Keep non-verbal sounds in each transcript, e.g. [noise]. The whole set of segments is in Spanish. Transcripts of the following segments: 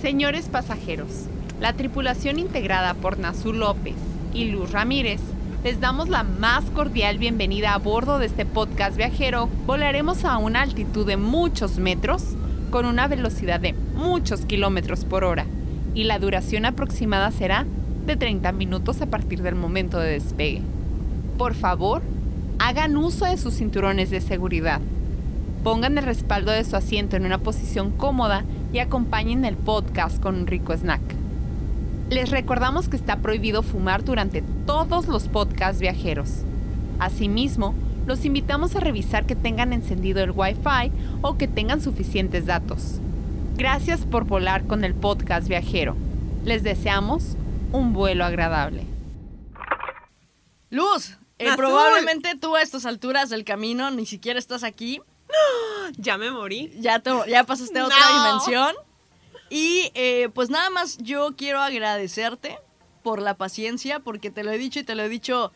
Señores pasajeros, la tripulación integrada por Nazul López y Luz Ramírez les damos la más cordial bienvenida a bordo de este podcast viajero. Volaremos a una altitud de muchos metros con una velocidad de muchos kilómetros por hora y la duración aproximada será de 30 minutos a partir del momento de despegue. Por favor, hagan uso de sus cinturones de seguridad. Pongan el respaldo de su asiento en una posición cómoda y acompañen el podcast con un rico snack. Les recordamos que está prohibido fumar durante todos los podcasts viajeros. Asimismo, los invitamos a revisar que tengan encendido el Wi-Fi o que tengan suficientes datos. Gracias por volar con el podcast viajero. Les deseamos un vuelo agradable. Luz, eh, probablemente tú a estas alturas del camino ni siquiera estás aquí. [gasps] Ya me morí. Ya, te- ya pasaste a otra No. dimensión. Y eh, pues nada más yo quiero agradecerte por la paciencia, porque te lo he dicho y te lo he dicho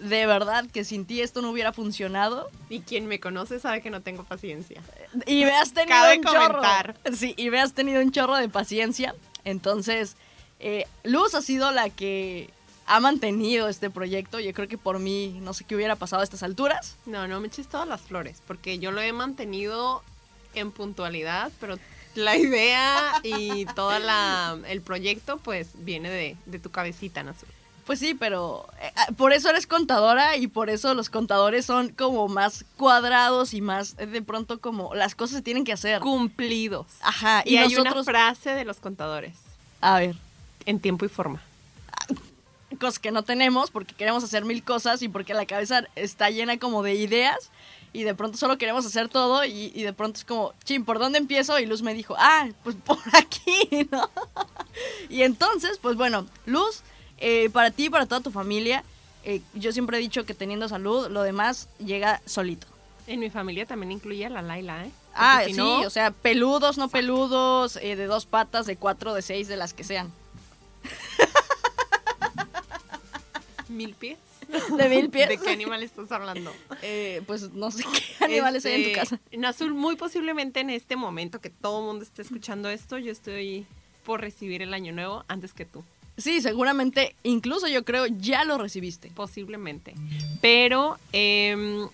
de verdad que sin ti esto no hubiera funcionado. Y quien me conoce sabe que no tengo paciencia. Y me has tenido Cabe un comentar. chorro. Sí, y me has tenido un chorro de paciencia. Entonces, eh, Luz ha sido la que ha mantenido este proyecto. Yo creo que por mí no sé qué hubiera pasado a estas alturas. No, no me eches todas las flores, porque yo lo he mantenido en puntualidad, pero la [laughs] idea y todo el proyecto pues viene de, de tu cabecita, Nazul. Pues sí, pero eh, ah, por eso eres contadora y por eso los contadores son como más cuadrados y más eh, de pronto como las cosas se tienen que hacer. Cumplidos. Ajá, Y, y, hay una frase de los contadores, a ver, en tiempo y forma. Cosas que no tenemos porque queremos hacer mil cosas y porque la cabeza está llena como de ideas y de pronto solo queremos hacer todo y, y de pronto es como, chin, ¿por dónde empiezo? Y Luz me dijo, ah, pues [laughs] por aquí, ¿no? y entonces, pues bueno, Luz, eh, para ti y para toda tu familia, eh, yo siempre he dicho que teniendo salud, lo demás llega solito. En mi familia también incluye a la Laila, ¿eh? Porque Ah, si sí, no, o sea, peludos, no peludos, eh, de dos patas, de cuatro, de seis, de las que sean. Mil pies. [laughs] De mil pies. ¿De qué animal estás hablando? Eh, pues no sé qué [laughs] animales hay en tu Este, casa. Nazul, muy posiblemente en este momento que todo el mundo esté escuchando esto, yo estoy por recibir el año nuevo antes que tú. Sí, seguramente, incluso yo creo, ya lo recibiste. Posiblemente. Pero em,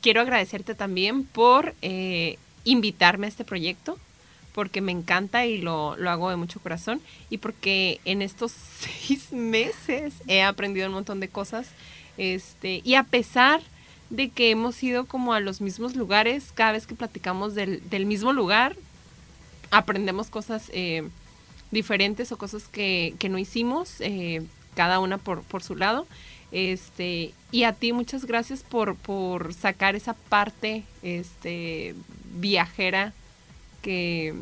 quiero agradecerte también por eh, invitarme a este proyecto, porque me encanta y lo, lo hago de mucho corazón, y porque en estos [laughs] seis meses he aprendido un montón de cosas. Este, y a pesar de que hemos ido como a los mismos lugares, cada vez que platicamos del, del mismo lugar, aprendemos cosas eh, diferentes o cosas que, que no hicimos, eh, cada una por, por su lado. Este, y a ti muchas gracias por, por sacar esa parte este, viajera que,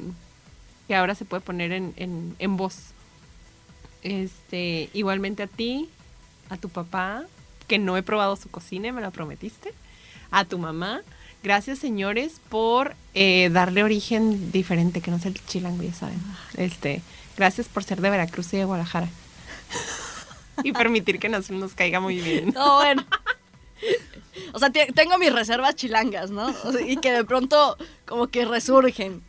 que ahora se puede poner en, en, en voz. Este, igualmente a ti, a tu papá, que no he probado su cocina, me la prometiste, a tu mamá. Gracias, señores, por eh, darle origen diferente, que no sea el chilango, ya saben. Este, gracias por ser de Veracruz y de Guadalajara. y permitir que nos, nos caiga muy bien. No, bueno. O sea, te- tengo mis reservas chilangas, ¿no? Y que de pronto como que resurgen.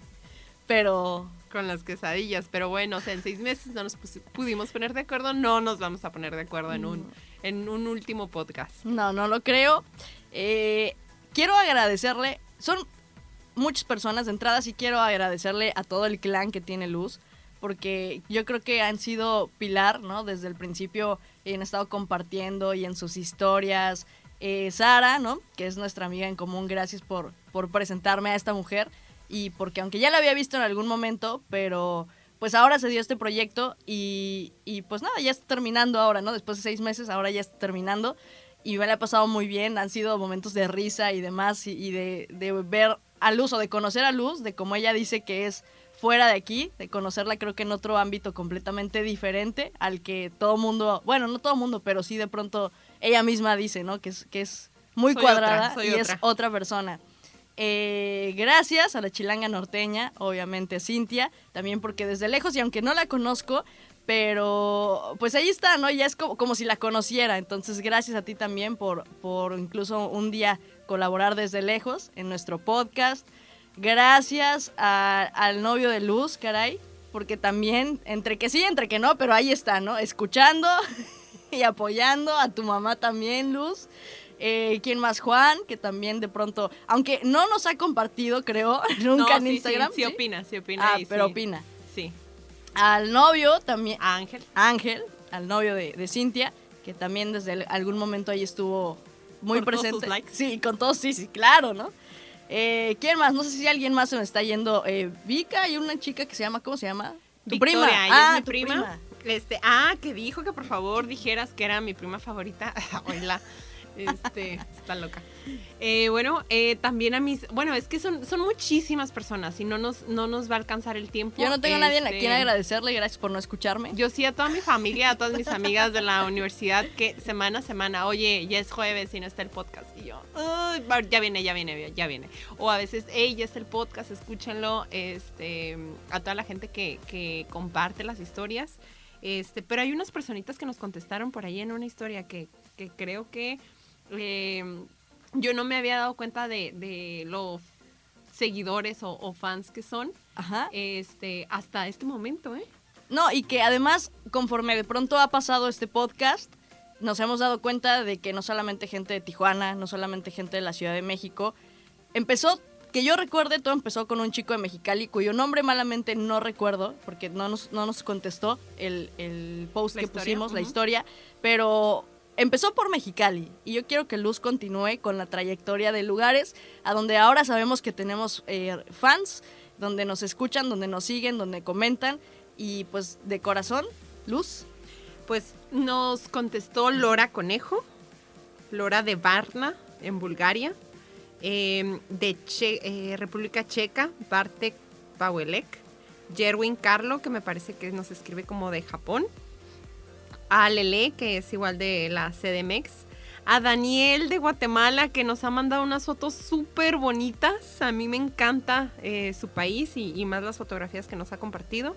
Pero Con las quesadillas, pero bueno, o sea, en seis meses no nos pudimos poner de acuerdo, no nos vamos a poner de acuerdo en un, en un último podcast. no, no lo creo. Eh, quiero agradecerle, son muchas personas de entrada, sí quiero agradecerle a todo el clan que tiene Luz, porque yo creo que han sido pilar, ¿no? Desde el principio han estado compartiendo y en sus historias. Eh, Sara, ¿no? Que es nuestra amiga en común, gracias por, por presentarme a esta mujer. Y porque aunque ya la había visto en algún momento, pero pues ahora se dio este proyecto y, y pues nada, ya está terminando ahora, ¿no? Después de seis meses, ahora ya está terminando. Y me la ha pasado muy bien, han sido momentos de risa y demás, y, y de, de ver a Luz o de conocer a Luz, de como ella dice que es fuera de aquí, de conocerla creo que en otro ámbito completamente diferente al que todo mundo, bueno, no todo mundo, pero sí de pronto ella misma dice, ¿no? Que es, que es muy Soy cuadrada otra, y es otra. otra persona. Eh, gracias a la chilanga norteña, obviamente Cintia, también porque desde lejos y aunque no la conozco, pero pues ahí está, ¿no? Ya es como, como si la conociera, entonces gracias a ti también por, por incluso un día colaborar desde lejos en nuestro podcast. Gracias a- al novio de Luz, caray, porque también, entre que sí, entre que no, pero ahí está, ¿no? Escuchando [laughs] y apoyando a tu mamá también, Luz. Eh, ¿Quién más? Juan, que también de pronto, aunque no nos ha compartido, creo, [laughs] nunca en Instagram. Sí, ¿sí? opina, sí opina. Ah, pero opina. Sí. Al novio también. Ángel. Ángel, al novio de, de Cintia, que también desde el- algún momento ahí estuvo muy Con todos presente. sus likes. Sí, con todos, sí, sí, claro, ¿no? Eh, ¿Quién más? No sé si alguien más se me está yendo. Eh, Vika y una chica que se llama, ¿cómo se llama? Tu Victoria, prima. ah, es mi tu prima. Este, ah, que dijo que por favor dijeras que era mi prima favorita. [laughs] Oíla. Este, está loca. Eh, bueno, eh, también a mis. Bueno, es que son, son muchísimas personas y no nos, no nos va a alcanzar el tiempo. Yo no tengo a nadie a Este, quien agradecerle, gracias por no escucharme. Yo sí a toda mi familia, a todas mis amigas de la universidad que semana a semana, oye, ya es jueves y no está el podcast. Y yo, "Ay, va- ya viene, ya viene, ya viene. O a veces, hey, ya está el podcast, escúchenlo. Este, a toda la gente que, que comparte las historias. Este, pero hay unas personitas que nos contestaron por ahí en una historia que, que creo que eh, yo no me había dado cuenta de, de los seguidores o, o fans que son Ajá. este, hasta este momento, ¿eh? No, y que además, conforme de pronto ha pasado este podcast, nos hemos dado cuenta de que no solamente gente de Tijuana, no solamente gente de la Ciudad de México, empezó, que yo recuerde, todo empezó con un chico de Mexicali, cuyo nombre malamente no recuerdo, porque no nos, no nos contestó el, el post La que historia, pusimos, la historia, pero empezó por Mexicali, y yo quiero que Luz continúe con la trayectoria de lugares a donde ahora sabemos que tenemos eh, fans, donde nos escuchan, donde nos siguen, donde comentan, y pues de corazón, Luz. Pues nos contestó Lora Conejo, Lora de Varna, en Bulgaria, eh, de República Checa, Bartek Pawelek, Jerwin Carlo, que me parece que nos escribe como de Japón, a Lele, que es igual de la CDMX, a Daniel de Guatemala, que nos ha mandado unas fotos súper bonitas. A mí me encanta eh, su país y, y más las fotografías que nos ha compartido.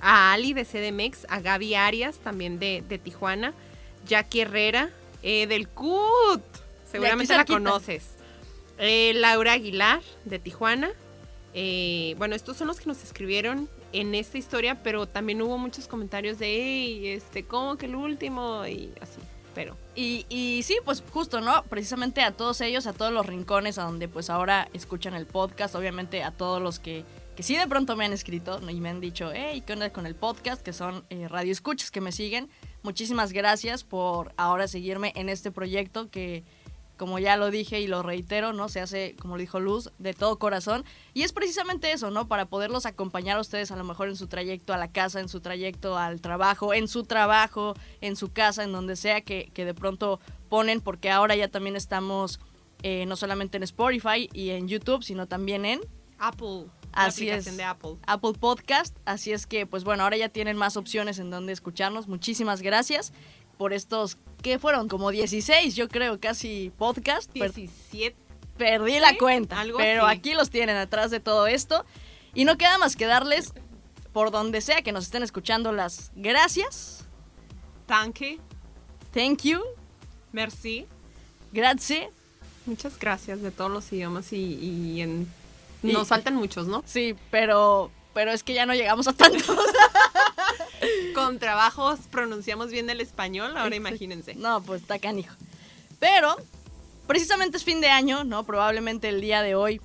A Ali de CDMX, a Gaby Arias, también de, de Tijuana, Jackie Herrera, eh, del CUT, seguramente la conoces. Eh, Laura Aguilar, de Tijuana. Bueno, estos son los que nos escribieron en esta historia, pero también hubo muchos comentarios de, hey, este, ¿cómo que el último? Y así, pero... Y, y sí, pues justo, ¿no? Precisamente a todos ellos, a todos los rincones a donde pues ahora escuchan el podcast, obviamente a todos los que, que sí de pronto me han escrito y me han dicho, hey, ¿qué onda con el podcast? Que son eh, radio escuchas que me siguen. Muchísimas gracias por ahora seguirme en este proyecto que, como ya lo dije y lo reitero, ¿no? Se hace, como lo dijo Luz, de todo corazón. Y es precisamente eso, ¿no? Para poderlos acompañar a ustedes a lo mejor en su trayecto a la casa, en su trayecto al trabajo, en su trabajo, en su casa, en donde sea que, que de pronto ponen, porque ahora ya también estamos eh, no solamente en Spotify y en YouTube, sino también en Apple, Así es. de Apple. Apple Podcast. Así es que, pues bueno, ahora ya tienen más opciones en donde escucharnos. Muchísimas gracias por estos, ¿qué fueron? Como 16, yo creo, casi podcast. Per- 17. perdí la cuenta, algo pero así. aquí los tienen atrás de todo esto. Y no queda más que darles, por donde sea que nos estén escuchando, las gracias, Tanque, thank you, merci. grazie. Muchas gracias de todos los idiomas y, y en... Y- Nos faltan muchos, ¿no? Sí, pero, pero es que ya no llegamos a tantos. [laughs] Con trabajos pronunciamos bien el español, ahora imagínense. No, pues está canijo. Pero, precisamente es fin de año, ¿no? Probablemente el día de hoy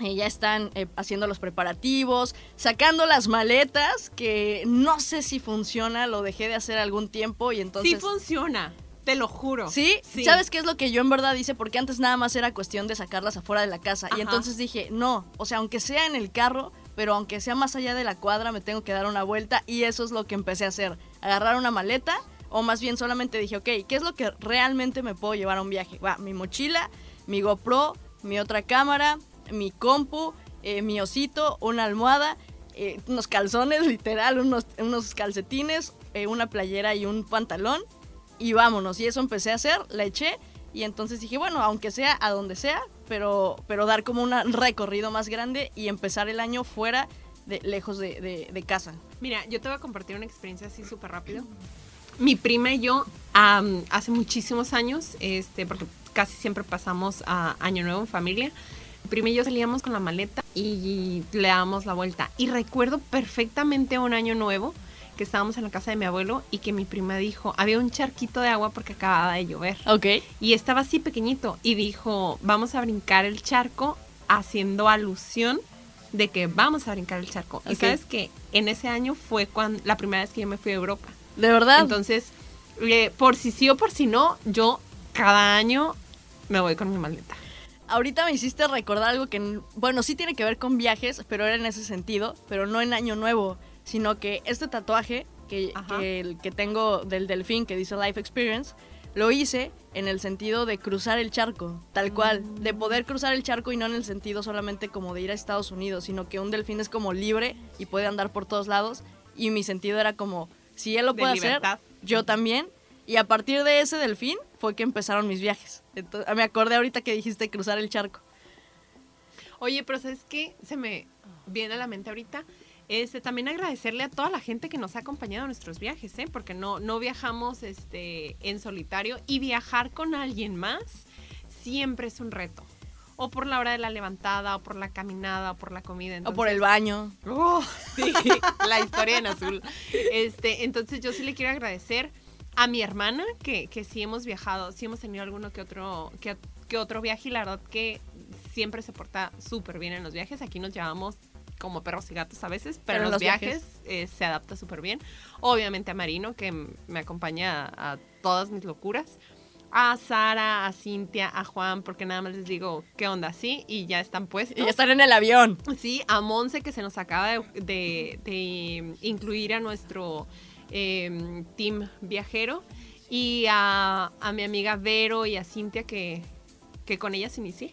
eh, ya están eh, haciendo los preparativos, sacando las maletas, que no sé si funciona, lo dejé de hacer algún tiempo y entonces... sí funciona, te lo juro. ¿Sí? ¿Sabes qué es lo que yo en verdad hice? Porque antes nada más era cuestión de sacarlas afuera de la casa. Ajá. Y entonces dije, no, o sea, aunque sea en el carro, pero aunque sea más allá de la cuadra, me tengo que dar una vuelta. Y eso es lo que empecé a hacer. Agarrar una maleta, o más bien solamente dije, ok, ¿qué es lo que realmente me puedo llevar a un viaje? Va, mi mochila, mi GoPro, mi otra cámara, mi compu, eh, mi osito, una almohada, eh, unos calzones, [laughs] literal, unos, unos calcetines, eh, una playera y un pantalón y vámonos. Y eso empecé a hacer, la eché y entonces dije, bueno, aunque sea a donde sea, pero, pero dar como un recorrido más grande y empezar el año fuera, de, lejos de, casa. Mira, yo te voy a compartir una experiencia así súper rápido. Mi prima y yo, hace muchísimos años, este, porque casi siempre pasamos a Año Nuevo en familia, prima y yo salíamos con la maleta y le dábamos la vuelta. Y recuerdo perfectamente un año nuevo que estábamos en la casa de mi abuelo y que mi prima dijo, había un charquito de agua porque acababa de llover. Ok. Y estaba así pequeñito y dijo, vamos a brincar el charco haciendo alusión de que vamos a brincar el charco. Y sabes que en ese año fue cuando, la primera vez que yo me fui a Europa. De verdad. Entonces, eh, por si sí o por si no, yo cada año me voy con mi maleta. Ahorita me hiciste recordar algo que, bueno, sí tiene que ver con viajes, pero era en ese sentido, pero no en Año Nuevo, sino que este tatuaje que, que, el que tengo del delfín que dice Life Experience, lo hice en el sentido de cruzar el charco, tal cual, de poder cruzar el charco y no en el sentido solamente como de ir a Estados Unidos, sino que un delfín es como libre y puede andar por todos lados y mi sentido era como, si él lo De puede hacer, yo también. Y a partir de ese delfín fue que empezaron mis viajes. Entonces, me acordé ahorita que dijiste cruzar el charco. Oye, pero ¿sabes qué? Se me viene a la mente ahorita. Este, también agradecerle a toda la gente que nos ha acompañado en nuestros viajes, ¿eh? Porque no, no viajamos este, en solitario y viajar con alguien más siempre es un reto. O por la hora de la levantada, o por la caminada, o por la comida. o por el Entonces- baño. Oh, sí, [laughs] la historia en azul. Este, entonces yo sí le quiero agradecer a mi hermana que, que sí hemos viajado, sí hemos tenido alguno que otro, que, que otro viaje y la verdad que siempre se porta súper bien en los viajes. Aquí nos llevamos como perros y gatos a veces, pero, Pero en los los viajes, eh, se adapta súper bien. Obviamente a Marino, que me acompaña a, a todas mis locuras. A Sara, a Cintia, a Juan, porque nada más les digo, ¿qué onda? Sí, y ya están puestos. Y ya están en el avión. Sí, a Monse que se nos acaba de, de- de incluir a nuestro eh, team viajero y a, a mi amiga Vero y a Cintia que, que con ellas inicié.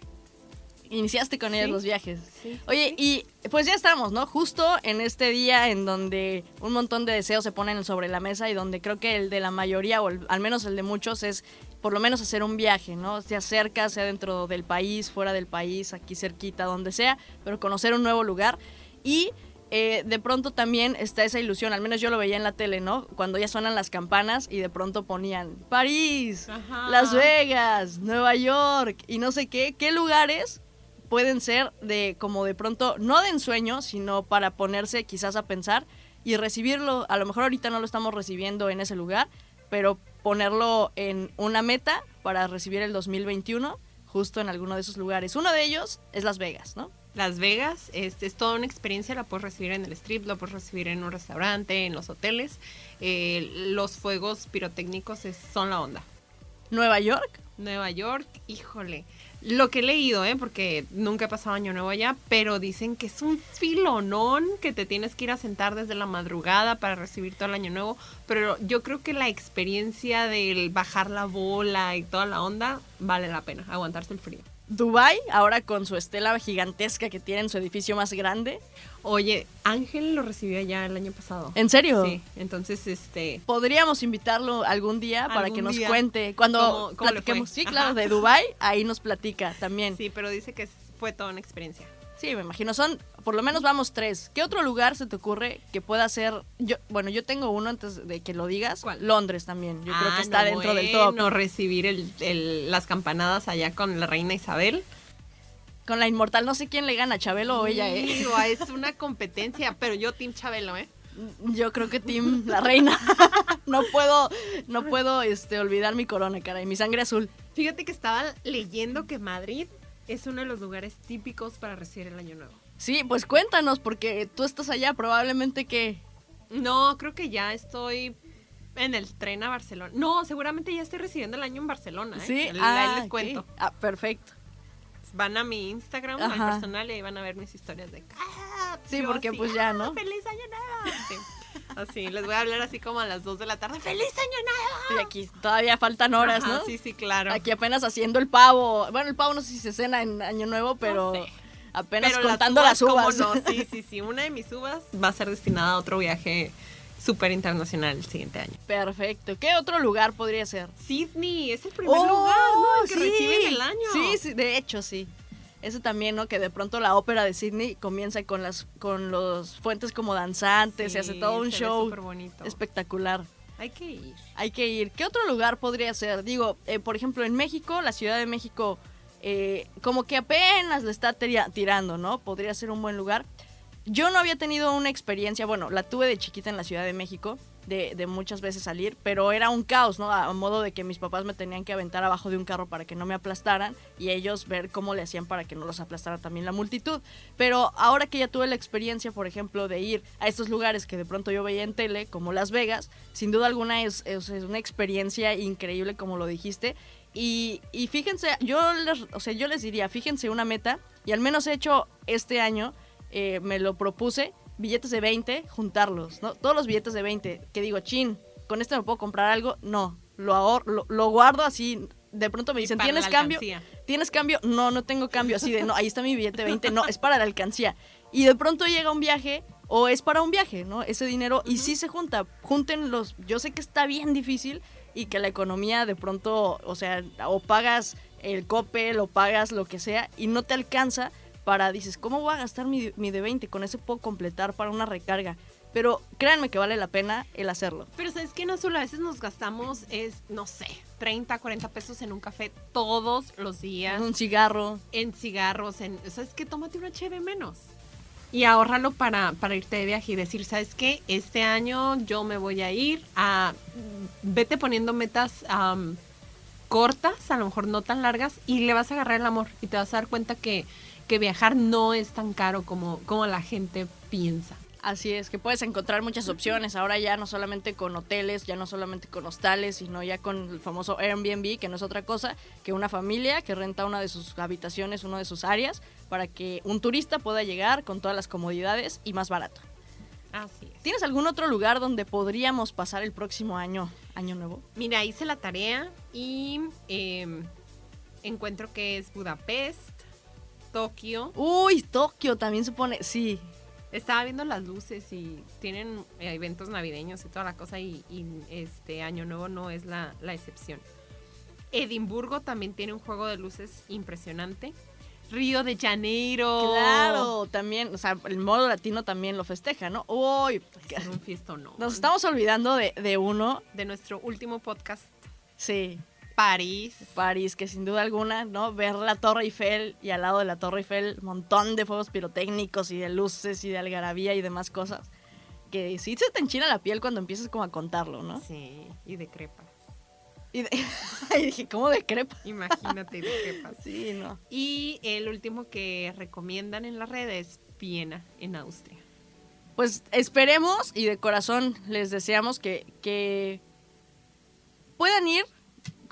Iniciaste con ellos Sí. los viajes. Sí, Oye, y pues ya estamos, ¿no? Justo en este día en donde un montón de deseos se ponen sobre la mesa y donde creo que el de la mayoría, o el- al menos el de muchos, es por lo menos hacer un viaje, ¿no? Sea cerca, sea dentro del país, fuera del país, aquí cerquita, donde sea, pero conocer un nuevo lugar. Y eh, de pronto también está esa ilusión, al menos yo lo veía en la tele, ¿no? Cuando ya suenan las campanas y de pronto ponían París, Ajá. Las Vegas, Nueva York y no sé qué, qué lugares pueden ser de como de pronto, no de ensueño, sino para ponerse quizás a pensar y recibirlo. A lo mejor ahorita no lo estamos recibiendo en ese lugar, pero ponerlo en una meta para recibir el 2021 justo en alguno de esos lugares. Uno de ellos es Las Vegas, ¿no? Las Vegas este, es toda una experiencia, la puedes recibir en el strip, la puedes recibir en un restaurante, en los hoteles. Eh, los fuegos pirotécnicos es- son la onda. Nueva York. Nueva York, híjole. Lo que he leído, ¿eh? porque nunca he pasado año nuevo allá, pero dicen que es un filonón que te tienes que ir a sentar desde la madrugada para recibir todo el año nuevo. Pero yo creo que la experiencia del bajar la bola y toda la onda vale la pena, aguantarse el frío. Dubai, ahora con su estela gigantesca que tiene en su edificio más grande. Oye, Ángel lo recibió allá el año pasado. ¿En serio? Sí, entonces este. Podríamos invitarlo algún día para Algún que nos día. cuente. Cuando ¿Cómo- cómo platiquemos, sí, claro, Ajá. de Dubai, ahí nos platica también. Sí. Sí, pero dice que fue toda una experiencia. me imagino. Son, por lo menos vamos tres. ¿Qué otro lugar se te ocurre que pueda ser? Yo, bueno, yo tengo uno antes de que lo digas. ¿Cuál? Londres también. Yo creo Ah, que está no, dentro del top. bueno, recibir el- el- las campanadas allá con la reina Isabel. Con la inmortal, no sé quién le gana, Chabelo o ella, ¿eh? Digo, es una competencia, pero yo Team Chabelo, ¿eh? Yo creo que Tim, la reina. [laughs] no puedo, no puedo este, olvidar mi corona, cara, y mi sangre azul. Fíjate que estaba leyendo que Madrid es uno de los lugares típicos para recibir el año nuevo. Sí, pues cuéntanos, porque tú estás allá, probablemente que. No, creo que ya estoy en el tren a Barcelona. No, seguramente ya estoy recibiendo el año en Barcelona, ¿eh? Sí, Ahí ah, les cuento. Ah, perfecto. Van a mi Instagram, Ajá. al personal, y ahí van a ver mis historias de... "Ah", Sí, yo porque pues ya, "Ah, ¿no? ¡Feliz año nuevo! Sí. Así, les voy a hablar así como a las 2 de la tarde. ¡Feliz año nuevo! Y aquí todavía faltan horas, Ajá, ¿no? Sí, sí, claro. Aquí apenas haciendo el pavo. Bueno, el pavo no sé si se cena en Año Nuevo, pero sé. apenas Pero contando las uvas. ¿cómo no? Sí, sí, sí. Una de mis uvas va a ser destinada a otro viaje súper internacional el siguiente año. Perfecto. ¿Qué otro lugar podría ser? Sydney es el primer ¡Oh, lugar, ¿no? El que sí! reciben el año. Sí, sí, de hecho, sí. Ese también, ¿no? Que de pronto la ópera de Sydney comienza con las con los fuentes como danzantes, se hace todo un se ve show superbonito. espectacular. Hay que ir. Hay que ir. ¿Qué otro lugar podría ser? Digo, eh, por ejemplo, en México, la Ciudad de México eh, como que apenas le está tira- tirando, ¿no? Podría ser un buen lugar. Yo no había tenido una experiencia, bueno, la tuve de chiquita en la Ciudad de México, de, de muchas veces salir, pero era un caos, ¿no? A modo de que mis papás me tenían que aventar abajo de un carro para que no me aplastaran y ellos ver cómo le hacían para que no los aplastara también la multitud. Pero ahora que ya tuve la experiencia, por ejemplo, de ir a estos lugares que de pronto yo veía en tele, como Las Vegas, sin duda alguna es, es- es una experiencia increíble, como lo dijiste. Y, y fíjense, yo les, o sea, yo les diría, fíjense una meta, y al menos he hecho este año, eh, me lo propuse, billetes de 20, juntarlos, ¿no? Todos los billetes de 20, que digo, chin, con esto me puedo comprar algo, no, lo ahorro, lo, lo guardo así, de pronto me dicen, ¿tienes cambio? ¿Tienes cambio? No, no tengo cambio, así de, no, ahí está mi billete de 20, no, es para la alcancía. Y de pronto llega un viaje, o es para un viaje, ¿no? Ese dinero, y sí se junta, junten los, yo sé que está bien difícil y que la economía de pronto, o sea, o pagas el cope, lo pagas lo que sea, y no te alcanza para, dices, ¿cómo voy a gastar mi, mi de 20? Con ese puedo completar para una recarga. Pero créanme que vale la pena el hacerlo. Pero sabes que no solo a veces nos gastamos, es, no sé, 30, 40 pesos en un café todos los días, Un cigarro. en cigarros, en, ¿sabes qué? Tómate una cheve menos. Y ahórralo para, para irte de viaje y decir, ¿sabes qué? Este año yo me voy a ir a... Vete poniendo metas cortas, a lo mejor no tan largas, y le vas a agarrar el amor. Y te vas a dar cuenta que, que viajar no es tan caro como, como la gente piensa. Así es, que puedes encontrar muchas opciones. Ahora ya no solamente con hoteles, ya no solamente con hostales, sino ya con el famoso Airbnb, que no es otra cosa que una familia que renta una de sus habitaciones, una de sus áreas, para que un turista pueda llegar con todas las comodidades y más barato. Así es. ¿Tienes algún otro lugar donde podríamos pasar el próximo año, año nuevo? Mira, hice la tarea y em, encuentro que es Budapest, Tokio. Uy, Tokio también se pone, sí, Estaba viendo las luces y tienen eh, eventos navideños y toda la cosa y, y, este año nuevo no es la, la excepción. Edimburgo también tiene un juego de luces impresionante. Río de Janeiro. claro, también, o sea, el modo latino también lo festeja, ¿no? Uy, Es un fiestón, ¿no? nos estamos olvidando de, de uno, De nuestro último podcast, sí, París. París, que sin duda alguna, ¿no? Ver la Torre Eiffel y al lado de la Torre Eiffel un montón de fuegos pirotécnicos y de luces y de algarabía y demás cosas. Que sí se te enchina la piel cuando empiezas como a contarlo, ¿no? Sí, y de crepas. Y, de- [laughs] y dije, ¿cómo de crepa? Imagínate de crepas. [laughs] Sí, no. Y el último que recomiendan en las redes, Viena, en Austria. Pues esperemos y de corazón les deseamos que, que puedan ir,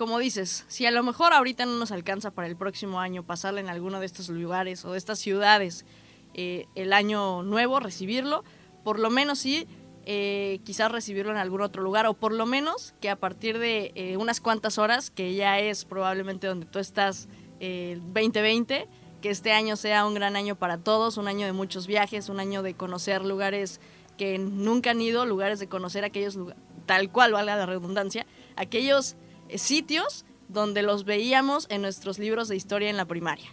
como dices, si a lo mejor ahorita no nos alcanza para el próximo año pasarla en alguno de estos lugares o de estas ciudades eh, el año nuevo, recibirlo, por lo menos sí, eh, quizás recibirlo en algún otro lugar o por lo menos que a partir de eh, unas cuantas horas, que ya es probablemente donde tú estás eh, 2020, que este año sea un gran año para todos, un año de muchos viajes, un año de conocer lugares que nunca han ido, lugares de conocer aquellos lugares, tal cual valga la redundancia, aquellos sitios donde los veíamos en nuestros libros de historia en la primaria.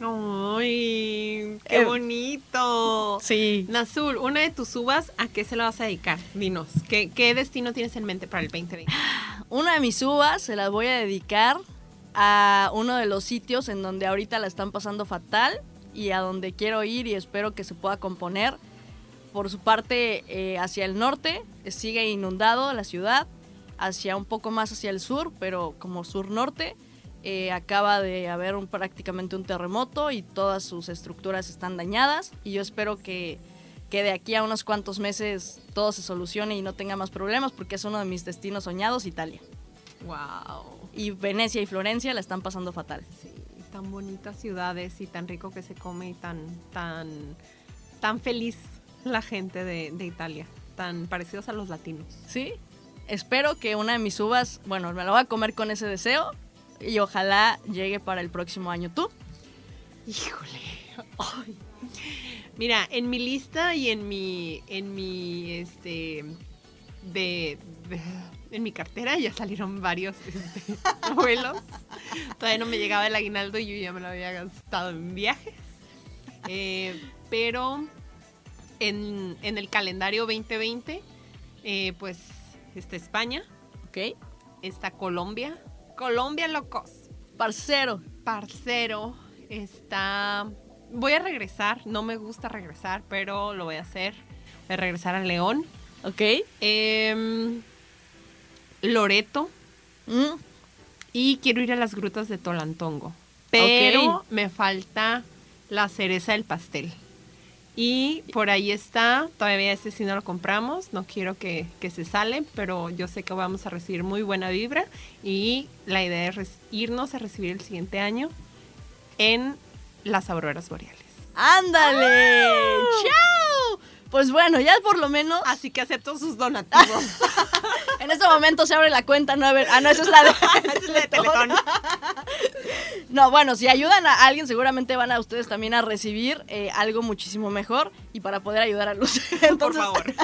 ¡Ay! ¡Qué Eh, bonito! Sí. Nazul, una de tus uvas, ¿a qué se la vas a dedicar? Dinos, ¿qué, qué destino tienes en mente para el 2020? [sighs] Una de mis uvas se las voy a dedicar a uno de los sitios en donde ahorita la están pasando fatal y a donde quiero ir y espero que se pueda componer. Por su parte, eh, hacia el norte eh, sigue inundado la ciudad, hacia un poco más hacia el sur, pero como sur-norte, eh, acaba de haber un, prácticamente un terremoto y todas sus estructuras están dañadas y yo espero que, que de aquí a unos cuantos meses todo se solucione y no tenga más problemas porque es uno de mis destinos soñados, Italia. ¡Wow! Y Venecia y Florencia la están pasando fatal. Sí, tan bonitas ciudades y tan rico que se come y tan, tan, tan feliz la gente de, de Italia. Tan parecidos a los latinos. ¿Sí? Espero que una de mis uvas, bueno, me la voy a comer con ese deseo y ojalá llegue para el próximo año. ¿Tú? Híjole. Mira, en mi lista y en mi, en mi, este, de, de- en mi cartera ya salieron varios este, [laughs] vuelos. Todavía no me llegaba el aguinaldo y yo ya me lo había gastado en viajes. Eh, pero en, en el calendario 2020, eh, pues está España, ¿Ok? está Colombia. Colombia, locos. Parcero. parcero está... Voy a regresar, no me gusta regresar, pero lo voy a hacer. Voy a regresar a León. ¿Ok? Em, Loreto. Mm, Y quiero ir a las grutas de Tolantongo. Pero me falta la cereza del pastel. Y por ahí está, todavía este sí no lo compramos, no quiero que, que se sale, pero yo sé que vamos a recibir muy buena vibra y la idea es irnos a recibir el siguiente año en las auroras boreales. ¡Ándale! ¡Chao! Pues bueno, ya por lo menos Así que acepto sus donativos. [laughs] en este momento se abre la cuenta nueve. Ah, no, esa es la de. [laughs] Es la de Teletón. [laughs] No, bueno, si ayudan a alguien, seguramente van a ustedes también a recibir eh, algo muchísimo mejor y para poder ayudar a Luz. [laughs] Entonces, favor.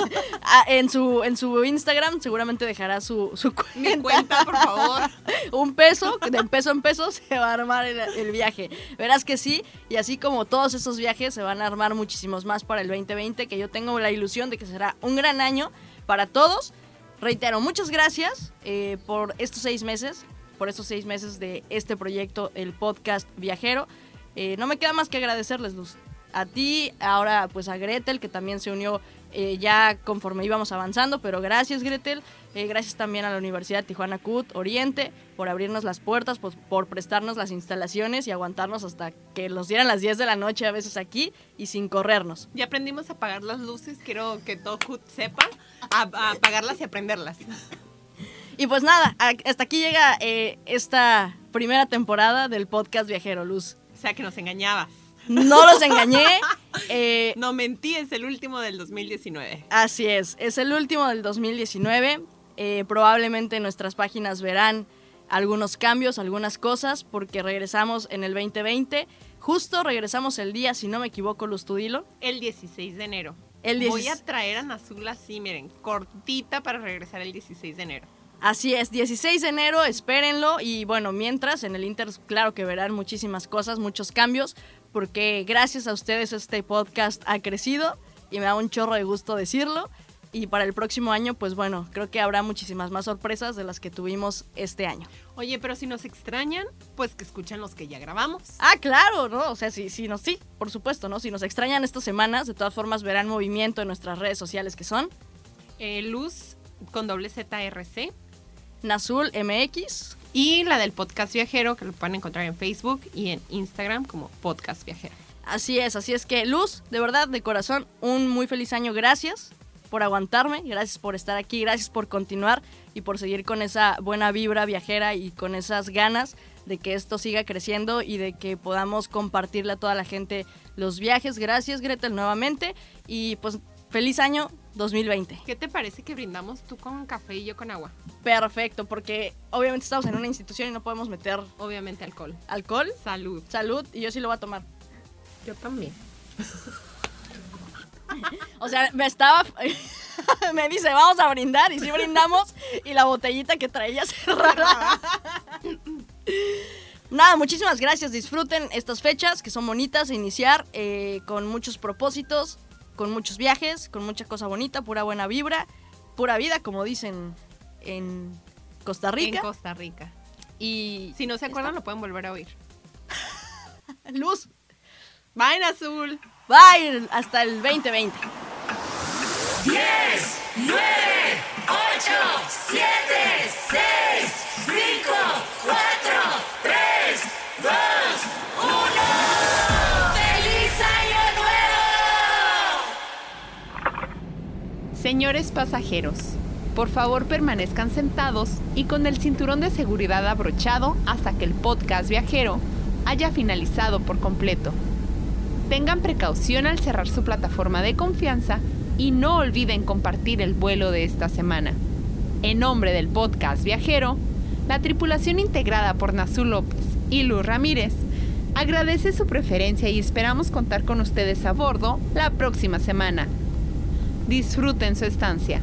ah, en, su, en su Instagram seguramente dejará su, su cuenta. Mi cuenta, por favor. Un peso, de peso en peso se va a armar el, el viaje. Verás que sí, y así como todos esos viajes se van a armar muchísimos más para el 2020, que yo tengo la ilusión de que será un gran año para todos. Reitero, muchas gracias eh, por estos seis meses, por estos seis meses de este proyecto, el podcast viajero. Eh, no me queda más que agradecerles, Luz. A ti, ahora pues a Gretel, que también se unió eh, ya conforme íbamos avanzando, pero gracias Gretel, Eh, gracias también a la Universidad Tijuana CUT Oriente por abrirnos las puertas, pues, por prestarnos las instalaciones y aguantarnos hasta que nos dieran las 10 de la noche a veces aquí y sin corrernos. Ya aprendimos a apagar las luces, quiero que todo Hood sepa a, a apagarlas y a prenderlas. Y pues nada, hasta aquí llega eh, esta primera temporada del podcast Viajero Luz. O sea que nos engañabas. No los engañé. [laughs] eh, No mentí, es el último del 2019. Así es, es el último del 2019. Eh, probablemente en nuestras páginas verán algunos cambios, algunas cosas, porque regresamos en el 2020. Justo regresamos el día, si no me equivoco, Luz Tudilo. El 16 de enero. El Voy 16 a traer a Nazul así, miren, cortita para regresar el 16 de enero. Así es, 16 de enero, espérenlo. Y bueno, mientras en el Inter, claro que verán muchísimas cosas, muchos cambios, porque gracias a ustedes este podcast ha crecido y me da un chorro de gusto decirlo. Y para el próximo año, pues bueno, creo que habrá muchísimas más sorpresas de las que tuvimos este año. Oye, pero si nos extrañan, pues que escuchen los que ya grabamos. Ah, claro, ¿no? O sea, sí, sí, no, sí, por supuesto, ¿no? Si nos extrañan estas semanas, de todas formas verán movimiento en nuestras redes sociales que son Eh, Luz con doble ZRC Nazul MX. Y la del podcast viajero que lo pueden encontrar en Facebook y en Instagram como podcast viajero. Así es, así es que Luz, de verdad, de corazón, un muy feliz año. Gracias por aguantarme, gracias por estar aquí, gracias por continuar y por seguir con esa buena vibra viajera y con esas ganas de que esto siga creciendo y de que podamos compartirle a toda la gente los viajes. Gracias, Gretel, nuevamente. Y pues feliz año 2020. ¿Qué te parece que brindamos tú con café y yo con agua? Perfecto, porque obviamente estamos en una institución y no podemos meter Obviamente alcohol. alcohol. Salud. Salud, y yo sí lo voy a tomar. Yo también. [laughs] O sea, me estaba. [laughs] me dice, vamos a brindar, y sí brindamos, y la botellita que traía [laughs] cerrada. Nada, muchísimas gracias. Disfruten estas fechas que son bonitas, iniciar eh, con muchos propósitos, con muchos viajes, con mucha cosa bonita, pura buena vibra, pura vida, como dicen en Costa Rica. En Costa Rica. y Si no se acuerdan, lo pueden volver a oír. [laughs] Luz, Bye, Azul. bye, hasta el 2020. 10, 9, Señores pasajeros, por favor permanezcan sentados y con el cinturón de seguridad abrochado hasta que el podcast viajero haya finalizado por completo. Tengan precaución al cerrar su plataforma de confianza y no olviden compartir el vuelo de esta semana. En nombre del podcast viajero, la tripulación integrada por Nazul López y Luz Ramírez agradece su preferencia y esperamos contar con ustedes a bordo la próxima semana. Disfruten su estancia.